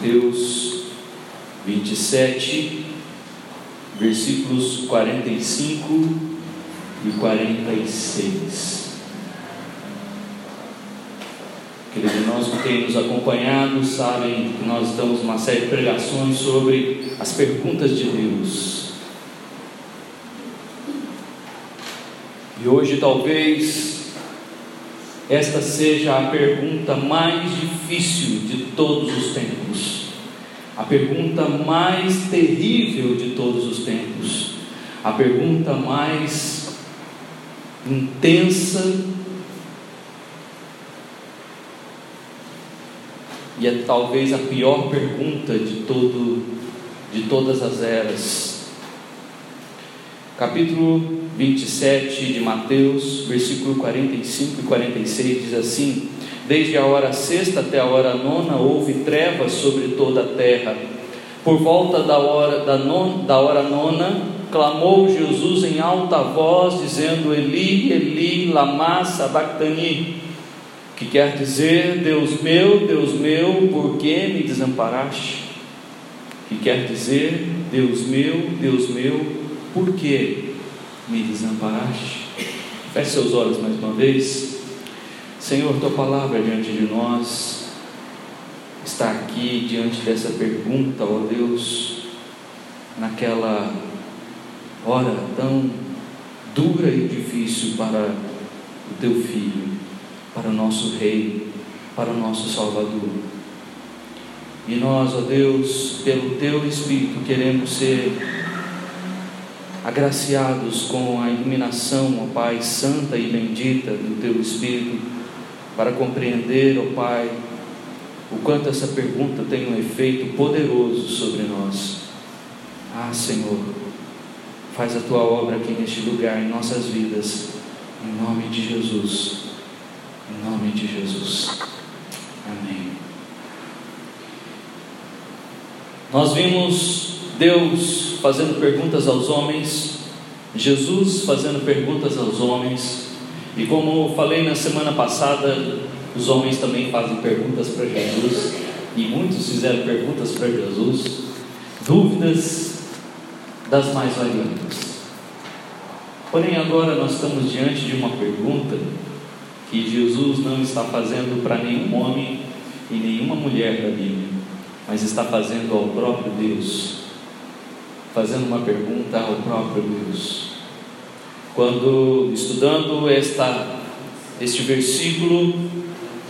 Mateus 27, versículos 45 e 46. Queridos irmãos que têm nos acompanhado sabem que nós damos uma série de pregações sobre as perguntas de Deus. E hoje talvez esta seja a pergunta mais difícil de todos os tempos, a pergunta mais terrível de todos os tempos, a pergunta mais intensa e é talvez a pior pergunta de todo de todas as eras. Capítulo 27 de Mateus, versículo 45 e 46 diz assim: Desde a hora sexta até a hora nona houve trevas sobre toda a terra. Por volta da hora, da, non, da hora nona, clamou Jesus em alta voz, dizendo: Eli, Eli, lama sabachthani, que quer dizer: Deus meu, Deus meu, por que me desamparaste? Que quer dizer: Deus meu, Deus meu, por que me desamparaste? Feche seus olhos mais uma vez. Senhor, tua palavra diante de nós está aqui diante dessa pergunta, ó Deus, naquela hora tão dura e difícil para o teu filho, para o nosso Rei, para o nosso Salvador. E nós, ó Deus, pelo teu Espírito, queremos ser agraciados com a iluminação, ó Pai, santa e bendita do Teu Espírito, para compreender, ó Pai, o quanto essa pergunta tem um efeito poderoso sobre nós. Ah, Senhor, faz a Tua obra aqui neste lugar, em nossas vidas, em nome de Jesus, em nome de Jesus. Amém. Nós vimos Deus fazendo perguntas aos homens, Jesus fazendo perguntas aos homens, e como falei na semana passada, os homens também fazem perguntas para Jesus, e muitos fizeram perguntas para Jesus, dúvidas das mais variadas. Porém, agora nós estamos diante de uma pergunta que Jesus não está fazendo para nenhum homem e nenhuma mulher da Bíblia, mas está fazendo ao próprio Deus fazendo uma pergunta ao próprio Deus. Quando estudando esta, este versículo,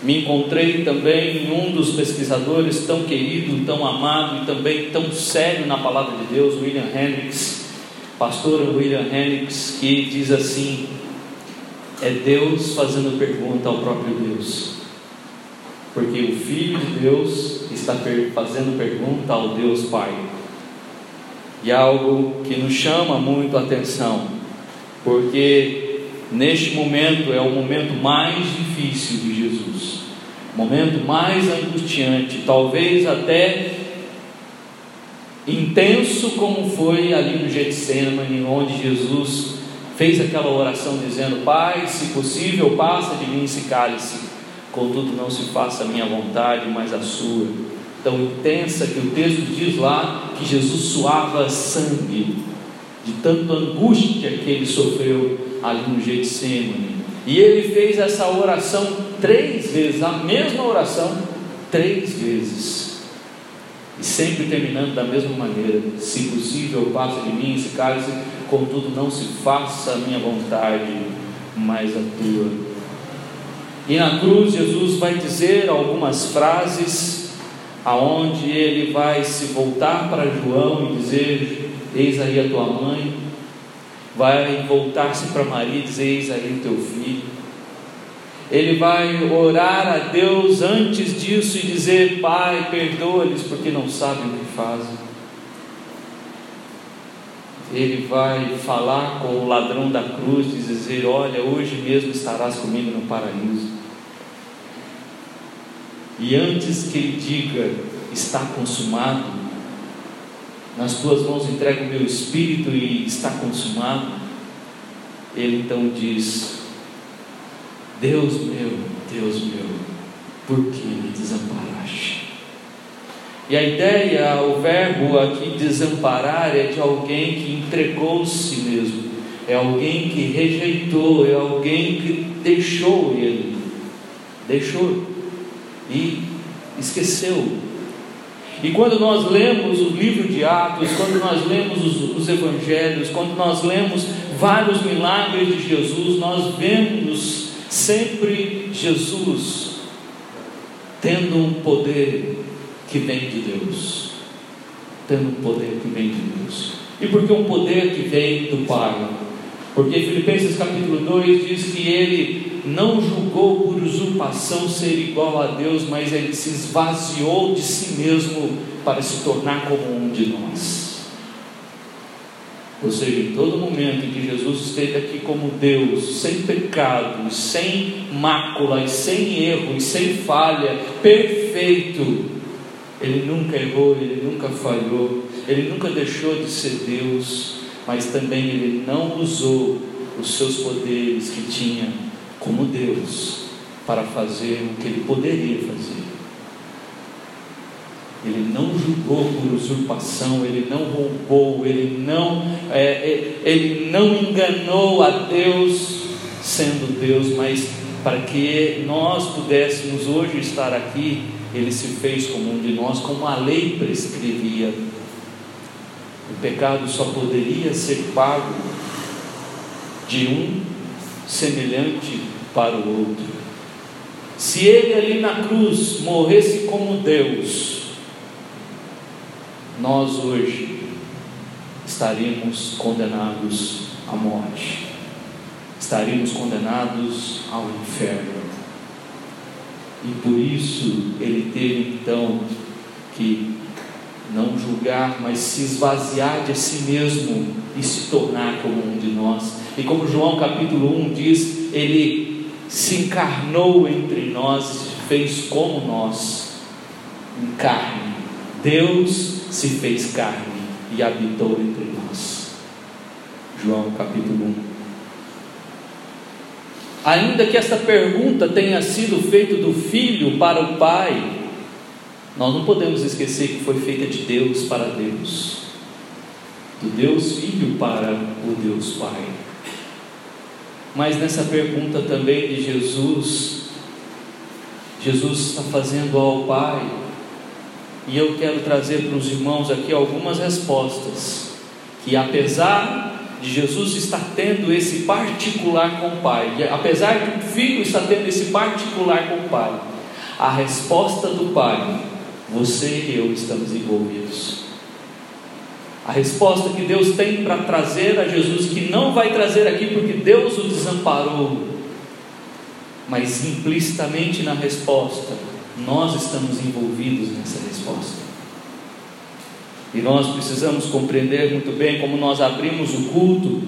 me encontrei também em um dos pesquisadores tão querido, tão amado e também tão sério na palavra de Deus, William Hendricks, pastor William Hendricks, que diz assim: é Deus fazendo pergunta ao próprio Deus, porque o Filho de Deus está fazendo pergunta ao Deus Pai. E algo que nos chama muito a atenção, porque neste momento é o momento mais difícil de Jesus, momento mais angustiante, talvez até intenso como foi ali no Getsemane, onde Jesus fez aquela oração dizendo: Pai, se possível, passa de mim esse cálice, contudo não se faça a minha vontade, mas a sua. Tão intensa que o texto diz lá que Jesus suava sangue de tanta angústia que ele sofreu ali no Getsemane. E ele fez essa oração três vezes, a mesma oração três vezes. E sempre terminando da mesma maneira: se possível, passe de mim esse cálice, contudo, não se faça a minha vontade, mas a tua. E na cruz, Jesus vai dizer algumas frases aonde ele vai se voltar para João e dizer: Eis aí a tua mãe, vai voltar-se para Maria e dizer: Eis aí o teu filho. Ele vai orar a Deus antes disso e dizer: Pai, perdoa-lhes porque não sabem o que fazem. Ele vai falar com o ladrão da cruz e dizer: Olha, hoje mesmo estarás comigo no paraíso. E antes que ele diga, está consumado, nas tuas mãos entrego o meu espírito e está consumado, ele então diz: Deus meu, Deus meu, por que me desamparaste? E a ideia, o verbo aqui desamparar é de alguém que entregou-se mesmo, é alguém que rejeitou, é alguém que deixou ele, deixou e esqueceu. E quando nós lemos o livro de Atos, quando nós lemos os, os evangelhos, quando nós lemos vários milagres de Jesus, nós vemos sempre Jesus tendo um poder que vem de Deus. Tendo um poder que vem de Deus. E por que um poder que vem do Pai? Porque Filipenses capítulo 2 diz que ele não julgou por usurpação ser igual a Deus, mas ele se esvaziou de si mesmo para se tornar como um de nós. Ou seja, em todo momento em que Jesus esteve aqui como Deus, sem pecado, sem mácula, sem erro, sem falha, perfeito, ele nunca errou, ele nunca falhou, ele nunca deixou de ser Deus, mas também ele não usou os seus poderes que tinha como Deus para fazer o que ele poderia fazer. Ele não julgou por usurpação, ele não roubou, ele não, é, é, ele não enganou a Deus sendo Deus, mas para que nós pudéssemos hoje estar aqui ele se fez como um de nós, como a lei prescrevia. O pecado só poderia ser pago de um semelhante para o outro. Se ele ali na cruz morresse como Deus, nós hoje estaríamos condenados à morte, estaríamos condenados ao inferno. E por isso ele teve então que não julgar, mas se esvaziar de si mesmo e se tornar como um de nós. E como João capítulo 1 diz, ele se encarnou entre nós, fez como nós, em carne. Deus se fez carne e habitou entre nós. João capítulo 1. Ainda que esta pergunta tenha sido feita do filho para o pai, nós não podemos esquecer que foi feita de Deus para Deus, do Deus Filho para o Deus Pai. Mas nessa pergunta também de Jesus, Jesus está fazendo ao Pai, e eu quero trazer para os irmãos aqui algumas respostas, que apesar de Jesus estar tendo esse particular com o Pai, apesar de o filho estar tendo esse particular com o Pai, a resposta do Pai, você e eu estamos envolvidos. A resposta que Deus tem para trazer a Jesus, que não vai trazer aqui porque Deus o desamparou, mas implicitamente na resposta, nós estamos envolvidos nessa resposta. E nós precisamos compreender muito bem como nós abrimos o culto.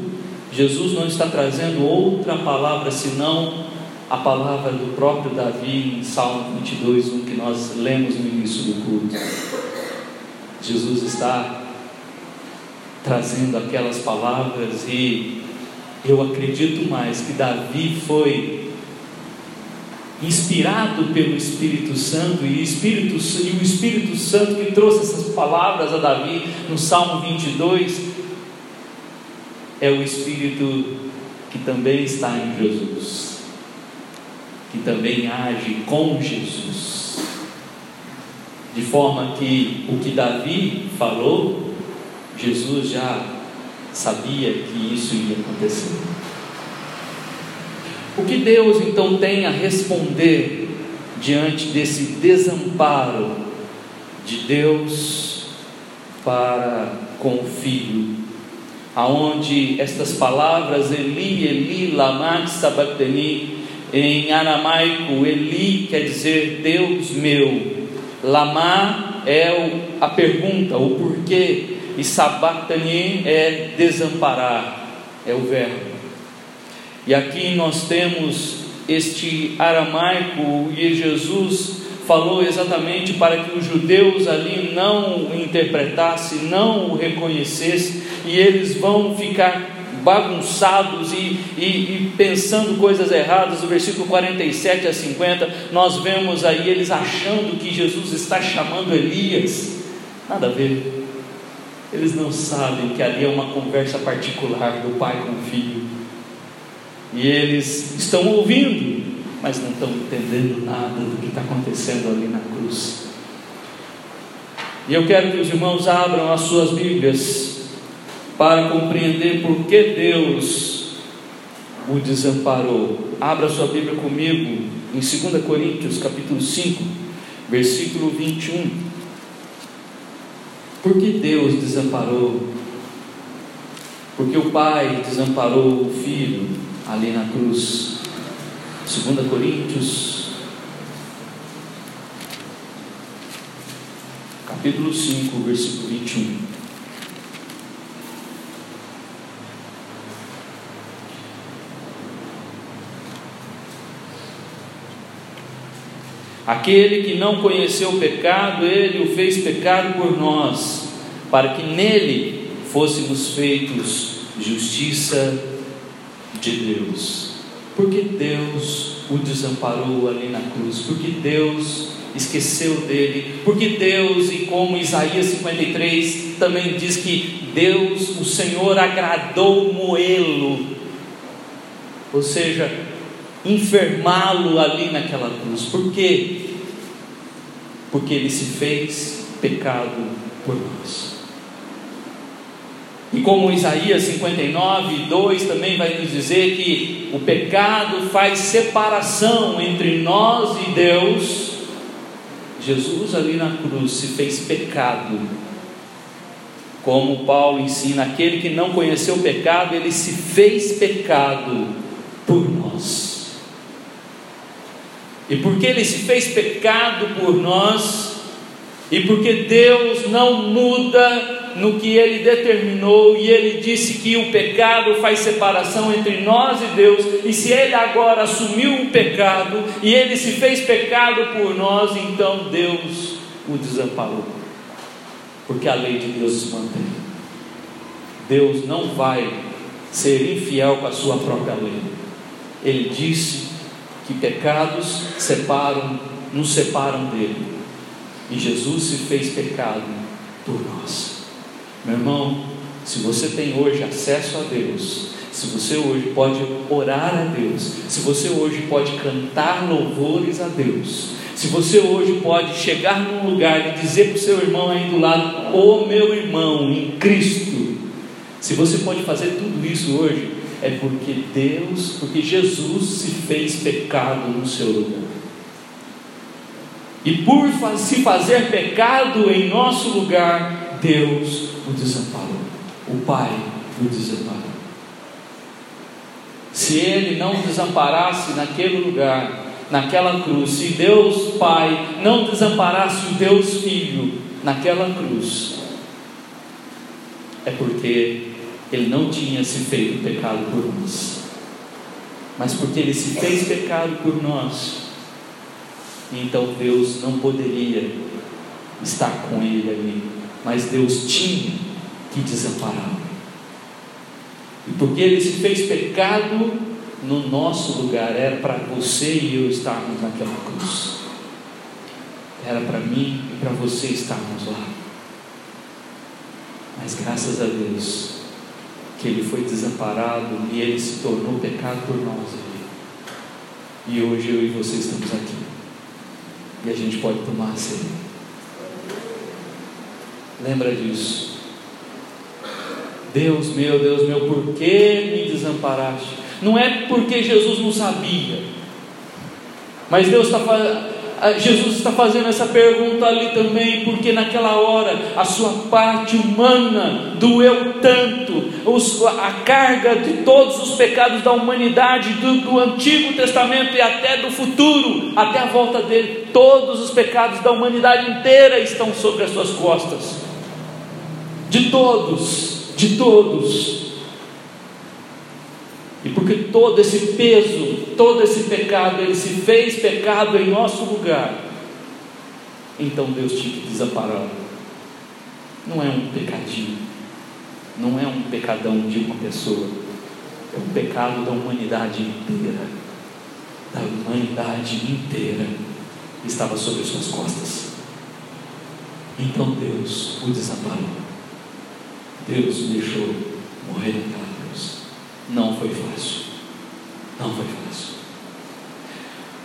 Jesus não está trazendo outra palavra senão a palavra do próprio Davi em Salmo 22, um que nós lemos no início do culto. Jesus está trazendo aquelas palavras e eu acredito mais que Davi foi inspirado pelo Espírito Santo, e, Espírito, e o Espírito Santo que trouxe essas palavras a Davi no Salmo 22, é o Espírito que também está em Jesus, que também age com Jesus, de forma que o que Davi falou, Jesus já sabia que isso ia acontecer. O que Deus então tem a responder diante desse desamparo de Deus para com o filho, aonde estas palavras Eli, Eli, lama sabachthani, em aramaico Eli quer dizer Deus meu, lama é a pergunta, o porquê, e sabachthani é desamparar, é o verbo. E aqui nós temos este aramaico e Jesus falou exatamente para que os judeus ali não o interpretassem, não o reconhecessem, e eles vão ficar bagunçados e, e, e, pensando coisas erradas, do versículo 47 a 50, nós vemos aí eles achando que Jesus está chamando Elias. Nada a ver. Eles não sabem que ali é uma conversa particular do pai com o filho. E eles estão ouvindo, mas não estão entendendo nada do que está acontecendo ali na cruz. E eu quero que os irmãos abram as suas Bíblias para compreender por que Deus o desamparou. Abra sua Bíblia comigo em 2 Coríntios, capítulo 5, versículo 21. Por que Deus desamparou? Porque o Pai desamparou o Filho ali na cruz. 2 Coríntios, capítulo 5, versículo 21. Aquele que não conheceu o pecado, ele o fez pecado por nós, para que nele fôssemos feitos justiça de Deus. Porque Deus o desamparou ali na cruz, porque Deus esqueceu dele, porque Deus, e como Isaías 53 também diz que Deus, o Senhor, agradou moê-lo, ou seja, enfermá-lo ali naquela cruz. Por quê? Porque ele se fez pecado por nós. E como Isaías 59, 2 também vai nos dizer que o pecado faz separação entre nós e Deus, Jesus ali na cruz se fez pecado. Como Paulo ensina, aquele que não conheceu o pecado, ele se fez pecado por nós. E porque ele se fez pecado por nós, e porque Deus não muda no que ele determinou, e ele disse que o pecado faz separação entre nós e Deus, e se ele agora assumiu o pecado e ele se fez pecado por nós, então Deus o desamparou, porque a lei de Deus se mantém. Deus não vai ser infiel com a sua própria lei. Ele disse que pecados separam, nos separam dele. E Jesus se fez pecado por nós. Meu irmão, se você tem hoje acesso a Deus, se você hoje pode orar a Deus, se você hoje pode cantar louvores a Deus, se você hoje pode chegar num lugar e dizer para o seu irmão aí do lado, ô oh, meu irmão em Cristo, se você pode fazer tudo isso hoje, é porque Deus, porque Jesus se fez pecado no seu lugar. E por se fazer pecado em nosso lugar, Deus o desamparou. O Pai o desamparou. Se ele não desamparasse naquele lugar, naquela cruz, se Deus Pai não desamparasse o Deus Filho naquela cruz, é porque ele não tinha se feito pecado por nós, mas porque ele se fez pecado por nós, então Deus não poderia estar com ele ali mas Deus tinha que desampará-lo. E porque ele se fez pecado no nosso lugar, era para você e eu estarmos naquela cruz. Era para mim e para você estarmos lá. Mas graças a Deus que ele foi desamparado e ele se tornou pecado por nós. E hoje eu e você estamos aqui. E a gente pode tomar a ceia. Lembra disso. Deus meu, Deus meu, por que me desamparaste? Não é porque Jesus não sabia, mas Deus está Jesus está fazendo essa pergunta ali também, porque naquela hora a sua parte humana doeu tanto, a carga de todos os pecados da humanidade, do, do Antigo Testamento e até do futuro, até a volta dele, todos os pecados da humanidade inteira estão sobre as suas costas de todos, de todos. E porque todo esse peso, todo esse pecado, ele se fez pecado em nosso lugar, então Deus tinha que desampará-lo. Não é um pecadinho, não é um pecadão de uma pessoa, é o pecado da humanidade inteira. Da humanidade inteira estava sobre suas costas. Então Deus o desamparou. Deus o deixou morrer naquela cruz. Não foi. Não foi fácil.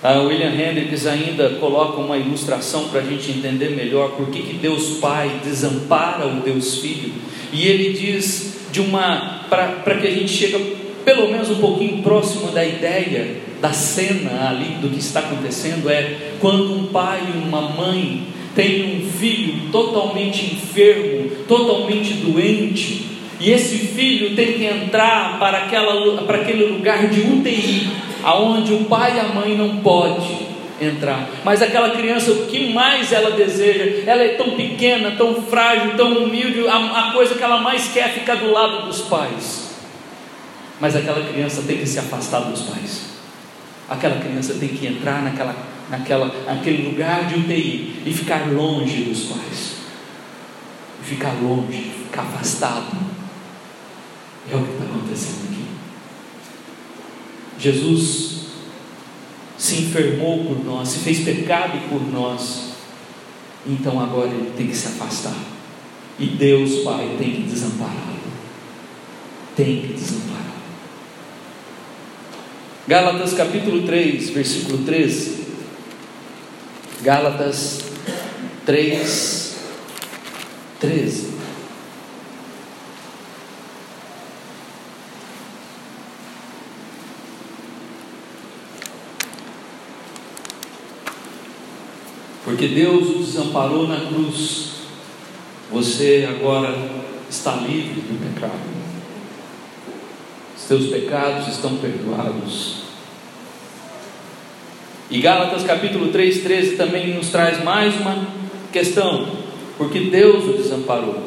A William Hendricks ainda coloca uma ilustração para a gente entender melhor por que, que Deus Pai desampara o Deus Filho. E ele diz de uma para que a gente chegue pelo menos um pouquinho próximo da ideia da cena ali do que está acontecendo é quando um pai e uma mãe têm um filho totalmente enfermo, totalmente doente, e esse filho tem que entrar para, aquela, para aquele lugar de UTI, aonde o pai e a mãe não pode entrar. Mas aquela criança, o que mais ela deseja? Ela é tão pequena, tão frágil, tão humilde, a, a coisa que ela mais quer é ficar do lado dos pais. Mas aquela criança tem que se afastar dos pais. Aquela criança tem que entrar naquela, naquela, naquele lugar de UTI e ficar longe dos pais. Ficar longe, ficar afastado. É o que está acontecendo aqui. Jesus se enfermou por nós, se fez pecado por nós, então agora ele tem que se afastar. E Deus Pai tem que desampará-lo. Tem que desampará-lo. Gálatas capítulo 3, versículo 13. Gálatas 3, 13. Porque Deus o desamparou na cruz. Você agora está livre do pecado. Seus pecados estão perdoados. E Gálatas capítulo 3, 13 também nos traz mais uma questão, porque Deus o desamparou.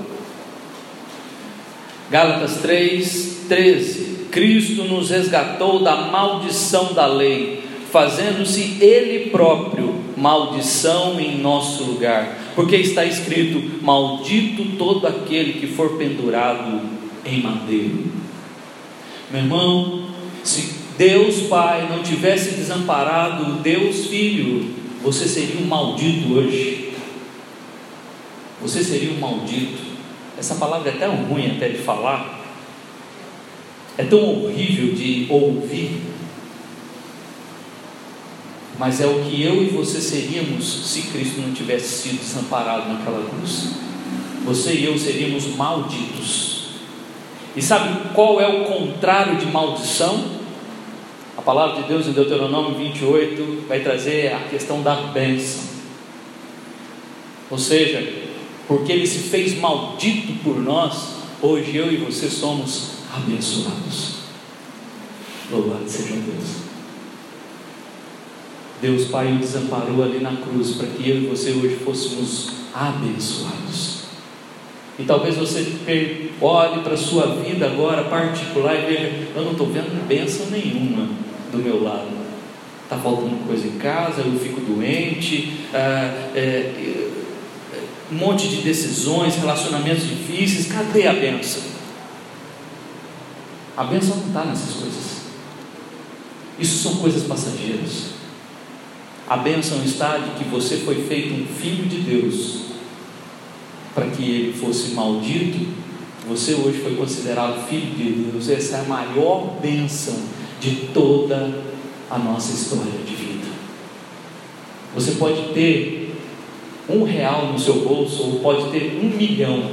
Gálatas 3, 13: Cristo nos resgatou da maldição da lei, fazendo-se Ele próprio maldição em nosso lugar, porque está escrito: Maldito todo aquele que for pendurado em madeiro. Meu irmão, se Deus Pai não tivesse desamparado Deus Filho, você seria um maldito hoje. Você seria um maldito. Essa palavra é tão ruim até de falar. É tão horrível de ouvir mas é o que eu e você seríamos se Cristo não tivesse sido desamparado naquela cruz. Você e eu seríamos malditos. E sabe qual é o contrário de maldição? A palavra de Deus em Deuteronômio 28 vai trazer a questão da bênção. Ou seja, porque ele se fez maldito por nós, hoje eu e você somos abençoados. Louvado seja Deus. Deus Pai o desamparou ali na cruz para que eu e você hoje fôssemos abençoados. E talvez você olhe para a sua vida agora particular e veja: eu não estou vendo bênção nenhuma do meu lado. Está faltando coisa em casa, eu fico doente, ah, é, um monte de decisões, relacionamentos difíceis. Cadê a bênção? A bênção não está nessas coisas. Isso são coisas passageiras. A bênção está de que você foi feito um filho de Deus, para que ele fosse maldito. Você hoje foi considerado filho de Deus. Essa é a maior bênção de toda a nossa história de vida. Você pode ter um real no seu bolso ou pode ter um milhão,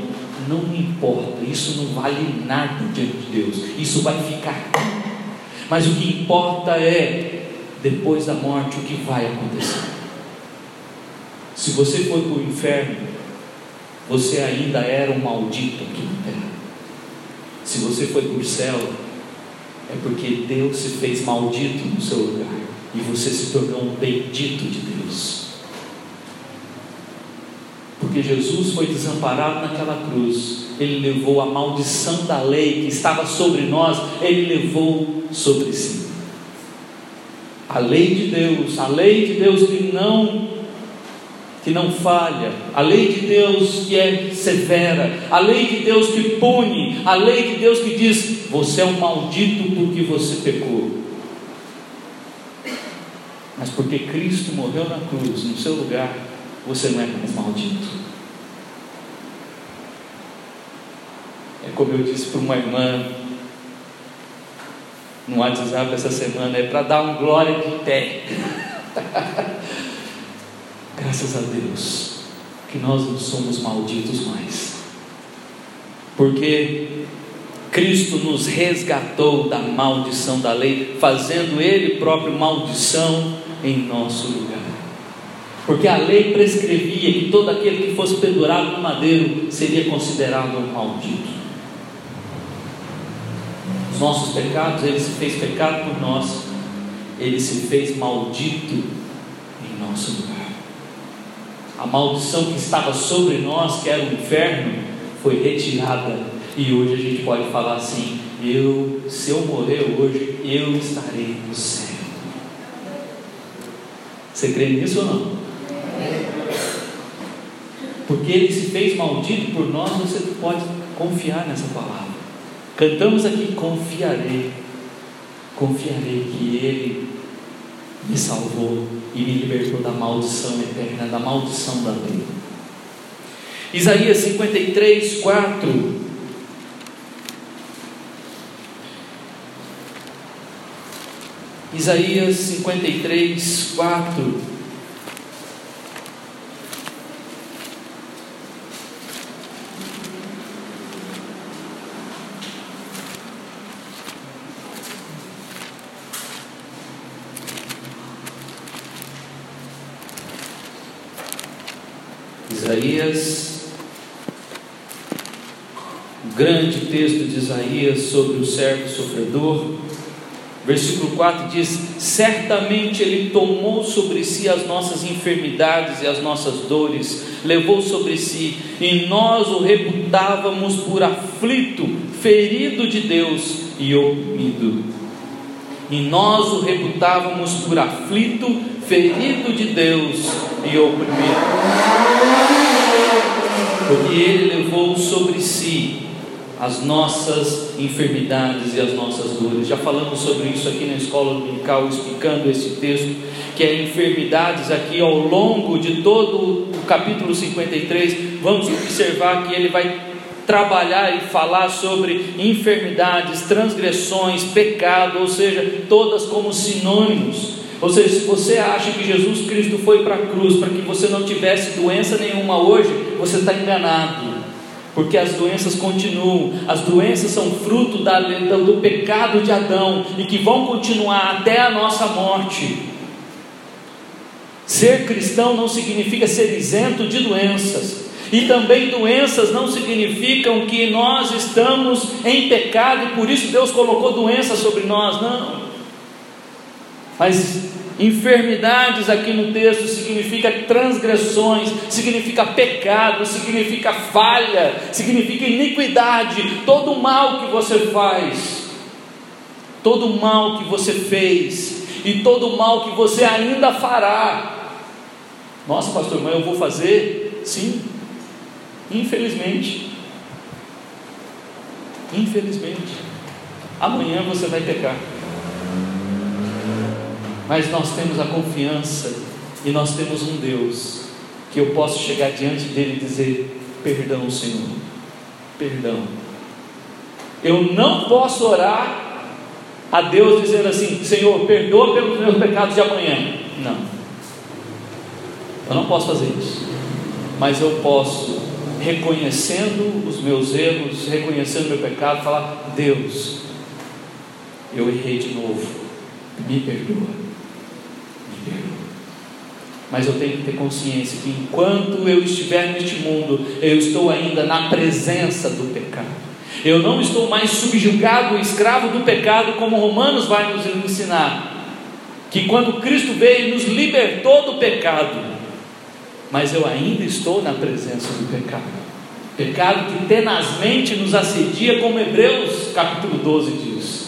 não importa, isso não vale nada diante de Deus, isso vai ficar. Mas o que importa é depois da morte o que vai acontecer. Se você foi para o inferno, você ainda era um maldito aqui na terra. Se você foi para o céu, é porque Deus se fez maldito no seu lugar e você se tornou um bendito de Deus. Porque Jesus foi desamparado naquela cruz, ele levou a maldição da lei que estava sobre nós, ele levou sobre si a lei de Deus, a lei de Deus que não que não falha, a lei de Deus que é severa, a lei de Deus que pune, a lei de Deus que diz: você é um maldito porque você pecou. Mas porque Cristo morreu na cruz no seu lugar, você não é mais maldito. É como eu disse para uma irmã no WhatsApp essa semana, é para dar um glória de pé. Graças a Deus que nós não somos malditos mais. Porque Cristo nos resgatou da maldição da lei, fazendo Ele próprio maldição em nosso lugar. Porque a lei prescrevia que todo aquele que fosse pendurado no madeiro seria considerado um maldito. Os nossos pecados, Ele se fez pecado por nós, Ele se fez maldito em nosso lugar. A maldição que estava sobre nós, que era o inferno, foi retirada. E hoje a gente pode falar assim: eu, se eu morrer hoje, eu estarei no céu. Você crê nisso ou não? Porque ele se fez maldito por nós, você pode confiar nessa palavra. Cantamos aqui: confiarei, confiarei que ele me salvou e me libertou da maldição eterna, da maldição da lei. Isaías 53, 4. Isaías 53, 4. Isaías, grande texto de Isaías sobre o servo sofredor. Versículo 4 diz: Certamente Ele tomou sobre si as nossas enfermidades e as nossas dores, levou sobre si, e nós o reputávamos por aflito, ferido de Deus e oprimido. E nós o reputávamos por aflito, ferido de Deus e oprimido. Porque Ele levou sobre si as nossas enfermidades e as nossas dores. Já falamos sobre isso aqui na escola dominical, explicando esse texto, que é enfermidades aqui ao longo de todo o capítulo 53, vamos observar que ele vai trabalhar e falar sobre enfermidades, transgressões, pecado, ou seja, todas como sinônimos. Ou seja, se você acha que Jesus Cristo foi para a cruz para que você não tivesse doença nenhuma hoje, você está enganado porque as doenças continuam, as doenças são fruto da, do pecado de Adão e que vão continuar até a nossa morte. Ser cristão não significa ser isento de doenças, e também doenças não significam que nós estamos em pecado e por isso Deus colocou doenças sobre nós, não. Mas Enfermidades aqui no texto significa transgressões, significa pecado, significa falha, significa iniquidade, todo mal que você faz, todo mal que você fez e todo mal que você ainda fará. Nossa, pastor, mas eu vou fazer? Sim, infelizmente. Infelizmente, amanhã você vai pecar mas nós temos a confiança e nós temos um Deus que eu posso chegar diante dele e dizer: Perdão, Senhor, perdão. Eu não posso orar a Deus dizendo assim: Senhor, perdoa pelos meus pecados de amanhã. Não, eu não posso fazer isso, mas eu posso, reconhecendo os meus erros, reconhecendo o meu pecado, falar: Deus, eu errei de novo, me perdoa. Mas eu tenho que ter consciência que enquanto eu estiver neste mundo, eu estou ainda na presença do pecado. Eu não estou mais subjugado, escravo do pecado, como Romanos vai nos ensinar. Que quando Cristo veio, nos libertou do pecado. Mas eu ainda estou na presença do pecado. Pecado que tenazmente nos assedia, como Hebreus capítulo 12 diz.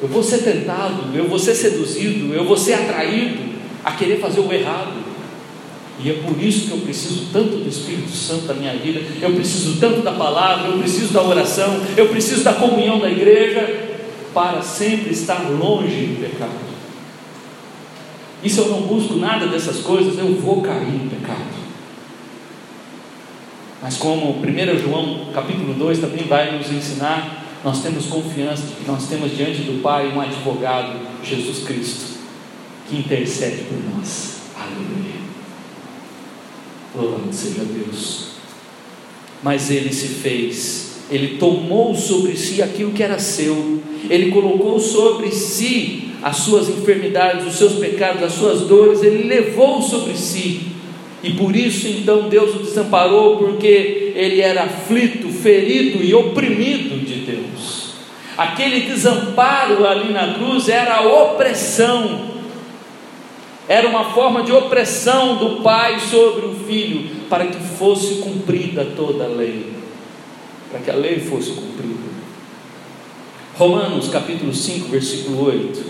Eu vou ser tentado, eu vou ser seduzido, eu vou ser atraído a querer fazer o errado. E é por isso que eu preciso tanto do Espírito Santo na minha vida, eu preciso tanto da palavra, eu preciso da oração, eu preciso da comunhão da igreja, para sempre estar longe do pecado. E se eu não busco nada dessas coisas, eu vou cair no pecado. Mas como 1 João capítulo 2 também vai nos ensinar, nós temos confiança de que nós temos diante do Pai um advogado, Jesus Cristo, que intercede por nós. Aleluia. Louvado seja Deus. Mas ele se fez, ele tomou sobre si aquilo que era seu, ele colocou sobre si as suas enfermidades, os seus pecados, as suas dores, ele levou sobre si. E por isso então Deus o desamparou, porque ele era aflito, ferido e oprimido de Deus. Aquele desamparo ali na cruz era a opressão, era uma forma de opressão do pai sobre o filho, para que fosse cumprida toda a lei, para que a lei fosse cumprida. Romanos capítulo 5, versículo 8.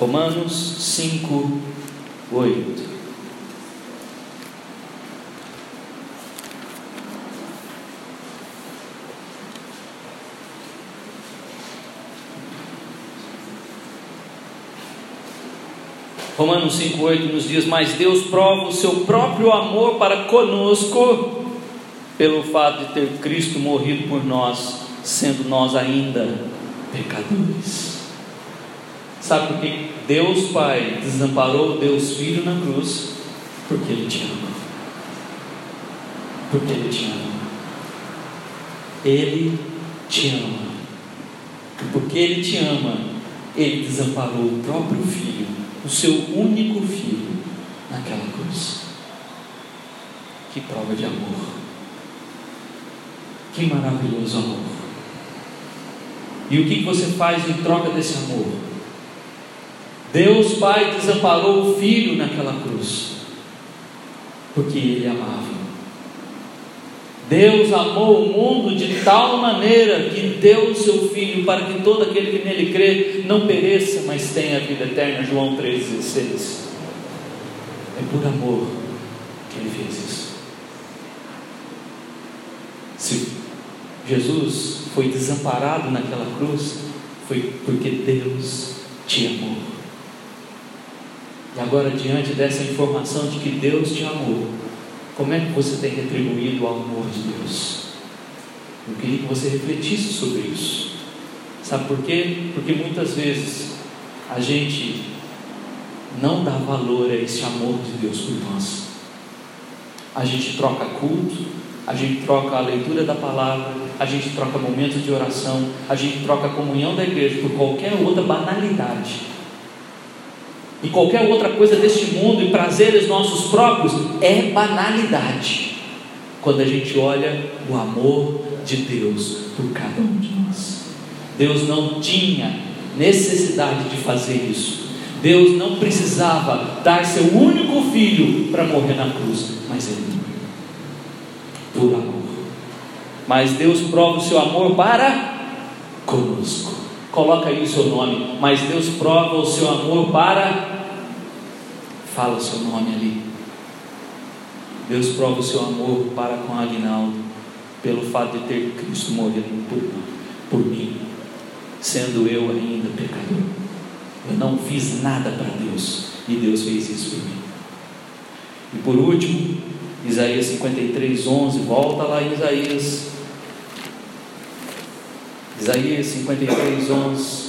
Romanos 5, 8. Romanos 5,8 nos diz: Mas Deus prova o seu próprio amor para conosco, pelo fato de ter Cristo morrido por nós, sendo nós ainda pecadores. Sabe por que Deus Pai desamparou Deus Filho na cruz? Porque Ele te ama. Porque Ele te ama. Ele te ama. Porque Ele te ama, Ele desamparou o próprio Filho o seu único filho naquela cruz. Que prova de amor. Que maravilhoso amor. E o que você faz em troca desse amor? Deus Pai desamparou o filho naquela cruz, porque ele amava. Deus amou o mundo de tal maneira que deu o seu Filho para que todo aquele que nele crê não pereça, mas tenha a vida eterna. João 3,16. É por amor que ele fez isso. Se Jesus foi desamparado naquela cruz, foi porque Deus te amou. E agora, diante dessa informação de que Deus te amou, como é que você tem retribuído o amor de Deus? Eu queria que você refletisse sobre isso. Sabe por quê? Porque muitas vezes a gente não dá valor a esse amor de Deus por nós. A gente troca culto, a gente troca a leitura da palavra, a gente troca momentos de oração, a gente troca a comunhão da igreja por qualquer outra banalidade e qualquer outra coisa deste mundo e prazeres nossos próprios é banalidade. Quando a gente olha o amor de Deus por cada um de nós. Deus não tinha necessidade de fazer isso. Deus não precisava dar seu único filho para morrer na cruz, mas ele por amor. Mas Deus prova o seu amor para conosco. Coloca aí o seu nome. Mas Deus prova o seu amor para Fala o seu nome ali. Deus prova o seu amor para com Aguinaldo, pelo fato de ter Cristo morrido por, por mim, sendo eu ainda pecador. Eu não fiz nada para Deus e Deus fez isso por mim. E por último, Isaías 53, 11, volta lá Isaías. Isaías 53, 11.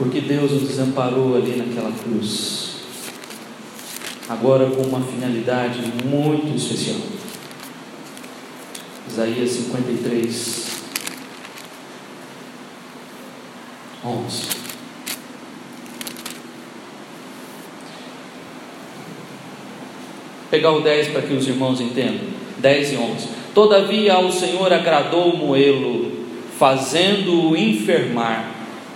Porque Deus o desamparou ali naquela cruz. Agora com uma finalidade muito especial. Isaías 53, 11. Pegar o 10 para que os irmãos entendam. 10 e 11. Todavia ao Senhor agradou moê-lo, fazendo-o enfermar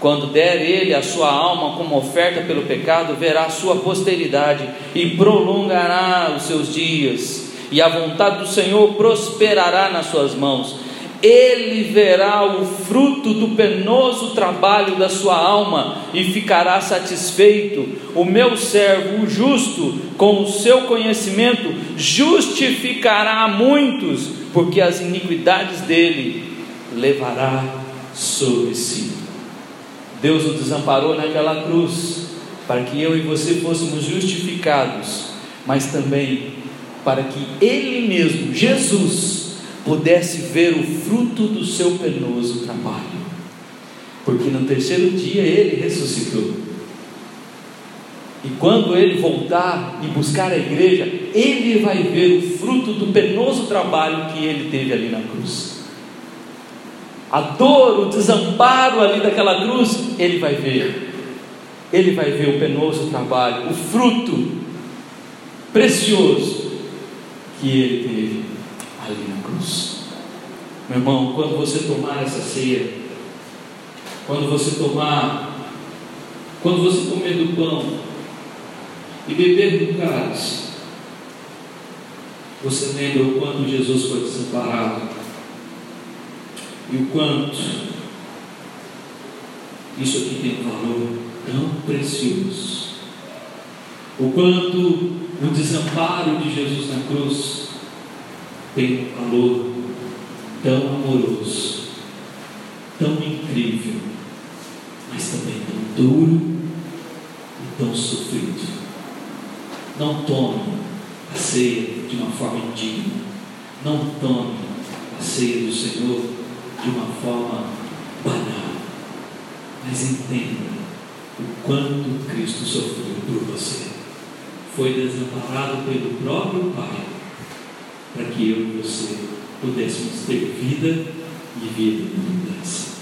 quando der ele a sua alma como oferta pelo pecado, verá a sua posteridade e prolongará os seus dias, e a vontade do Senhor prosperará nas suas mãos. ele verá o fruto do penoso trabalho da sua alma e ficará satisfeito. O meu servo, o justo, com o seu conhecimento, justificará muitos, porque as iniquidades dele levará sobre si. Deus o desamparou naquela cruz, para que eu e você fôssemos justificados, mas também para que Ele mesmo, Jesus, pudesse ver o fruto do seu penoso trabalho. Porque no terceiro dia ele ressuscitou. E quando ele voltar e buscar a igreja, ele vai ver o fruto do penoso trabalho que ele teve ali na cruz. A dor, o desamparo ali daquela cruz, ele vai ver. Ele vai ver o penoso trabalho, o fruto precioso que ele teve ali na cruz. Meu irmão, quando você tomar essa ceia, quando você tomar, quando você comer do pão e beber do cálice, você lembra o quanto Jesus foi desamparado e o quanto isso aqui tem um valor tão precioso. O quanto o desamparo de Jesus na cruz tem um valor tão amoroso, tão incrível, mas também tão duro e tão sofrido. Não tome a ceia de uma forma indigna. Não tome a ceia do Senhor de uma forma banal. Mas entenda o quanto Cristo sofreu por você. Desamparado pelo próprio Pai para que eu e você pudéssemos ter vida e vida em abundância.